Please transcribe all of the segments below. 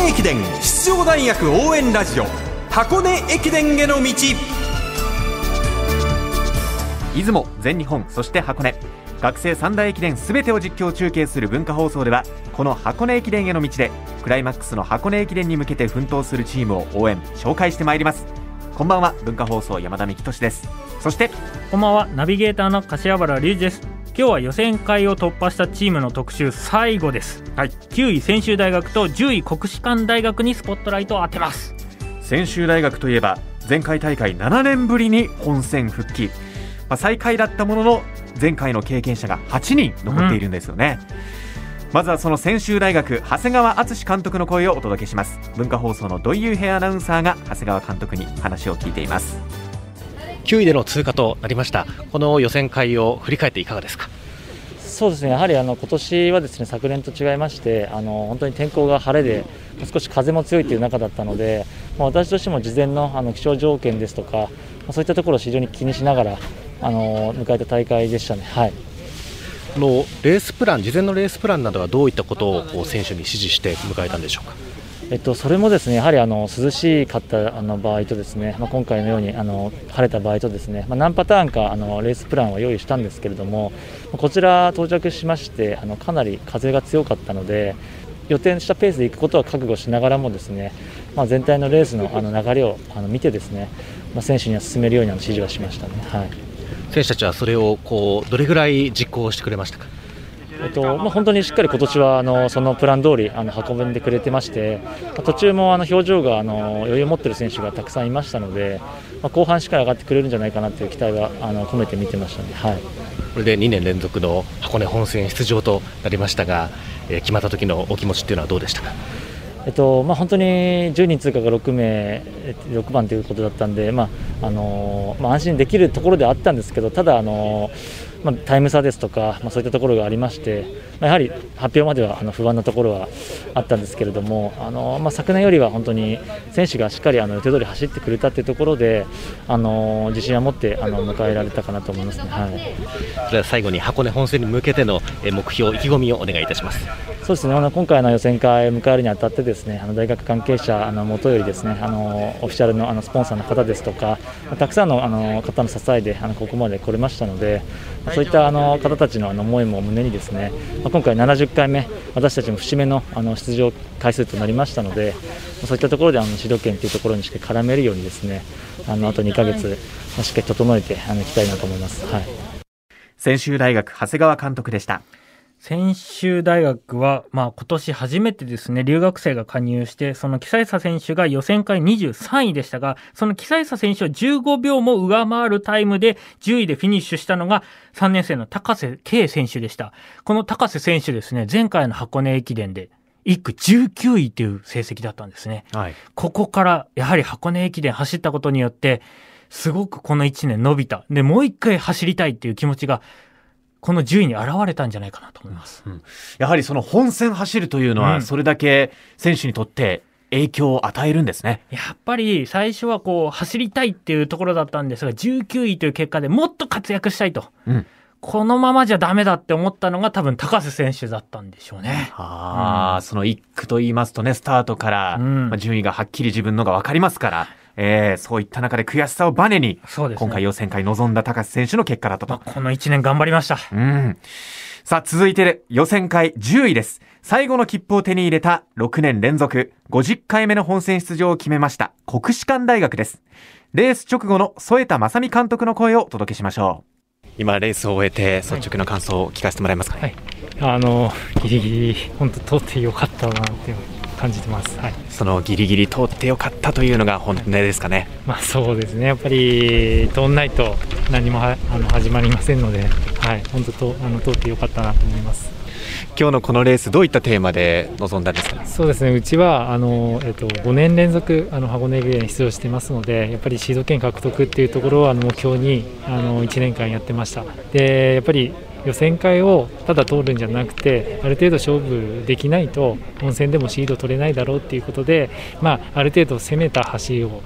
根駅伝出場大学応援ラジオ箱根駅伝への道。出雲全日本そして箱根。学生三大駅伝すべてを実況中継する文化放送ではこの箱根駅伝への道でクライマックスの箱根駅伝に向けて奮闘するチームを応援紹介してまいります。こんばんは文化放送山田美希俊です。そしてこんばんはナビゲーターの柏原隆二です今日は予選会を突破したチームの特集最後です、はい、9位専修大学と10位国士舘大学にスポットライトを当てます。専修大学といえば前回大会7年ぶりに本戦復帰、まあ、最下位だったものの前回の経験者が8人残っているんですよね、うん、まずはその専修大学長谷川敦監督の声をお届けします。文化放送の土井優平アナウンサーが長谷川監督に話を聞いています9位での通過となりました。この予選会を振り返っていかがですか？そうですね。やはりあの今年はですね昨年と違いましてあの本当に天候が晴れで少し風も強いという中だったので、まあ、私としても事前のあの気象条件ですとか、まあ、そういったところを非常に気にしながらあの迎えた大会でしたね。はい。のレースプラン事前のレースプランなどはどういったことをこう選手に指示して迎えたんでしょうか？えっと、それもですねやはりあの涼しかったあの場合とですね、まあ、今回のようにあの晴れた場合とですね、まあ、何パターンかあのレースプランを用意したんですけれどもこちら到着しましてあのかなり風が強かったので予定したペースで行くことは覚悟しながらもですね、まあ、全体のレースのあの流れをあの見てですね、ま、選手には進めるように指示はしましたね。はい選手たちはそれをこうどれぐらい実行してくれましたか？えっとまあ、本当にしっかり今年はあのそのプラン通りあの運んでくれてまして、まあ、途中もあの表情があの余裕を持っている選手がたくさんいましたので、まあ、後半しっかり上がってくれるんじゃないかなという期待はあの込めて見てましたので、はい、これで2年連続の箱根本戦出場となりましたが、えー、決まった時のお気持ちっていうのはどうでしたか？えっとまあ、本当に10人通過が6名、6番ということだったんで、まああのまあ、安心できるところではあったんですけど、ただ、あのまあ、タイム差ですとか、まあ、そういったところがありまして、まあ、やはり発表まではあの不安なところはあったんですけれども、あのまあ、昨年よりは本当に選手がしっかりあの予定通り走ってくれたというところで、あの自信を持ってあの迎えられたかなと思いますね、はい、それは最後に箱根本戦に向けての目標、意気込みをお願いいたします。そうですね。あの今回の予選会を迎えるにあたってですねあの大学関係者あの元よりですねあのオフィシャルのあのスポンサーの方ですとかたくさんのあの方の支えであのここまで来れましたのでそういったあの方たちのあの思いも胸にですね今回70回目私たちも節目のあの出場回数となりましたのでそういったところであの主導権というところにしっかり絡めるようにですねあのあと2ヶ月しっかり整えてあのいきたいなと思います。はい専修大学長谷川監督でした。専修大学は、まあ、今年初めてですね、留学生が加入して、そのキサイサ選手が予選会23位でしたが、そのキサイサ選手を15秒も上回るタイムで10位でフィニッシュしたのが3年生の高瀬圭選手でした。この高瀬選手ですね、前回の箱根駅伝で1区19位という成績だったんですね。はい、ここからやはり箱根駅伝走ったことによって、すごくこの1年伸びた。で、もう一回走りたいっていう気持ちがこの順位に現れたんじゃないかなと思います、うん、やはりその本戦走るというのは、それだけ選手にとって影響を与えるんですね、やっぱり最初はこう走りたいっていうところだったんですが19位という結果でもっと活躍したいと、うん、このままじゃダメだって思ったのが多分高瀬選手だったんでしょうね。あうん、その1区と言いますとねスタートから、うん、まあ、順位がはっきり自分のが分かりますから。えー、そういった中で悔しさをバネに、ね、今回予選会臨んだ高瀬選手の結果だったと。まあ、この1年頑張りました。うん。さあ、続いて予選会10位です。最後の切符を手に入れた6年連続50回目の本戦出場を決めました国士舘大学です。レース直後の添田正美監督の声をお届けしましょう。今、レースを終えて率直な感想を聞かせてもらえますかね？はい、あの、ギリギリ、本当通ってよかったなっていう。感じてます、はい、そのギリギリ通ってよかったというのが本音ですかね、まあ、そうですね。やっぱり通んないと何もはあの始まりませんので、はい、本当とあの通ってよかったなと思います。今日のこのレースどういったテーマで臨んだんですか？そうですね。うちはあの、えっと、5年連続あの箱根駅伝に出場してますのでやっぱりシード権獲得っていうところをあの目標にあの1年間やってました。でやっぱり予選会をただ通るんじゃなくてある程度勝負できないと本戦でもシード取れないだろうっていうことで、まあ、ある程度攻めた走りを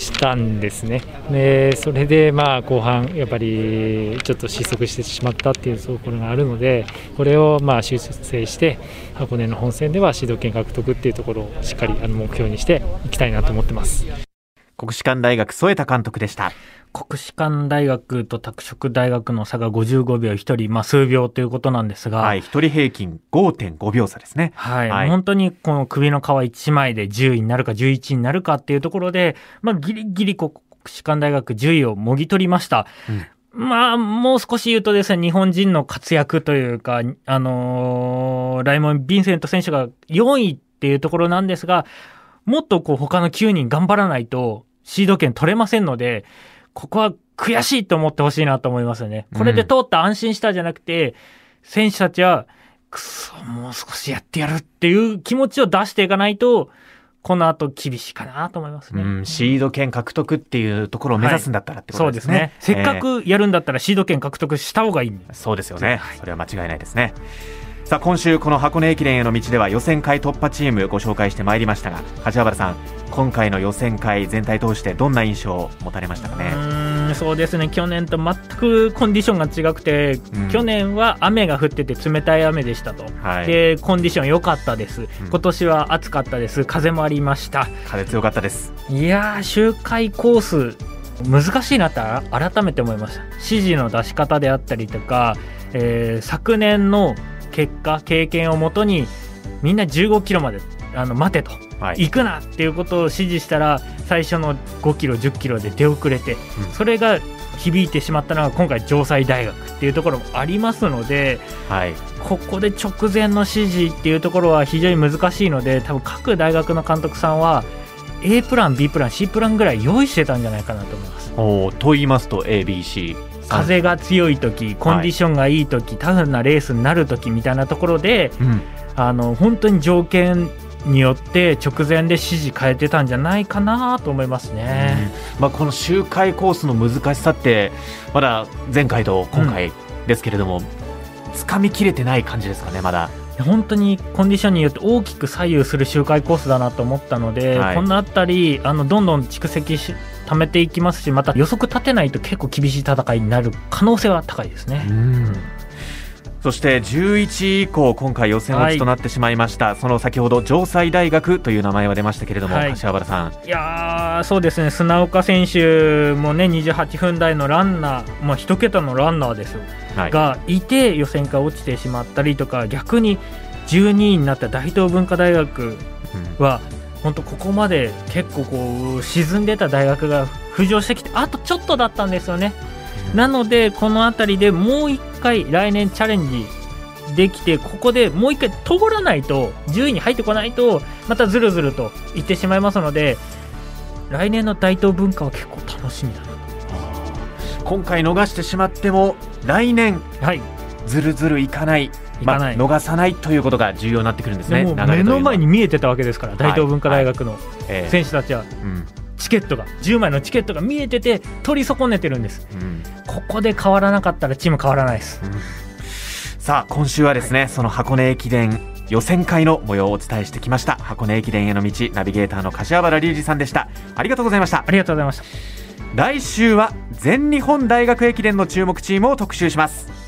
したんですね。でそれでまあ後半やっぱりちょっと失速してしまったっていうところがあるのでこれをまあ修正して箱根の本戦ではシード権獲得っていうところをしっかりあの目標にしていきたいなと思ってます。国士舘大学添田監督でした。国士舘大学と拓殖大学の差が55秒1人、まあ、数秒ということなんですが、はい、一人平均5.5秒差ですね。はい、はい本当にこの首の皮1枚で10位になるか11位になるかっていうところで、まあ、ギリギリ国士舘大学10位をもぎ取りました。まあ、もう少し言うとですね、日本人の活躍というか、あのーライモン・ヴィンセント選手が4位っていうところなんですが、もっとこう他の9人頑張らないとシード権取れませんので、ここは悔しいと思ってほしいなと思いますよね。これで通った安心したじゃなくて、選手たちは、くそ、もう少しやってやるっていう気持ちを出していかないと、この後厳しいかなと思いますね。うん、シード権獲得っていうところを目指すんだったらってこそうでねとですすね。。せっかくやるんだったらシード権獲得した方がいいそうですよね。それは間違いないですね。さあ今週この箱根駅伝への道では予選会突破チームご紹介してまいりましたが柏原さん今回の予選会全体通してどんな印象を持たれましたかね？そうですね。去年と全くコンディションが違くて、うん。去年は雨が降ってて冷たい雨でしたと、はい。でコンディション良かったです、今年は暑かったです。風もありました。風強かったです。いやー周回コース難しいなって改めて思いました。指示の出し方であったりとか、えー昨年の結果経験をもとにみんな15キロまであの待てと。はい。行くなっていうことを指示したら最初の5キロ10キロで出遅れて、それが響いてしまったのが今回城西大学っていうところもありますのではい。ここで直前の指示っていうところは非常に難しいので多分各大学の監督さんは A プラン B プラン C プランぐらい用意してたんじゃないかなと思います。と言いますと ABC 風が強い時コンディションがいい時、タフなレースになる時みたいなところでうん。あの本当に条件によって直前で指示変えてたんじゃないかなと思いますね。まあ、この周回コースの難しさってまだ前回と今回ですけれども、つかみきれてない感じですかねまだ本当にコンディションによって大きく左右する周回コースだなと思ったので、はいこの辺りあのどんどん蓄積し貯めていきますしまた予測立てないと結構厳しい戦いになる可能性は高いですね。そして11位以降今回予選落ちとなってしまいました、その先ほど城西大学という名前は出ましたけれども、はい。柏原さん。いやーそうですね。砂岡選手もね28分台のランナー、まあ、1桁のランナーです。よ、はい。がいて予選から落ちてしまったりとか逆に12位になった大東文化大学は本当ここまで結構こう沈んでた大学が浮上してきてあとちょっとだったんですよね。なのでこの辺りでもう一回来年チャレンジできてここでもう一回通らないと10位に入ってこないとまたずるずるといってしまいますので来年の大東文化は結構楽しみだな。今回逃してしまっても来年はい。ずるずるいかない。いかない。まあ、逃さないということが重要になってくるんですね。目の前に見えてたわけですから大東文化大学のええ。選手たちは。うんチケットが10枚のチケットが見えてて取り損ねてるんです。うんここで変わらなかったらチーム変わらないです。さあ今週はですね、その箱根駅伝予選会の模様をお伝えしてきました。箱根駅伝への道ナビゲーターの柏原隆二さんでした。ありがとうございました。ありがとうございました。来週は全日本大学駅伝の注目チームを特集します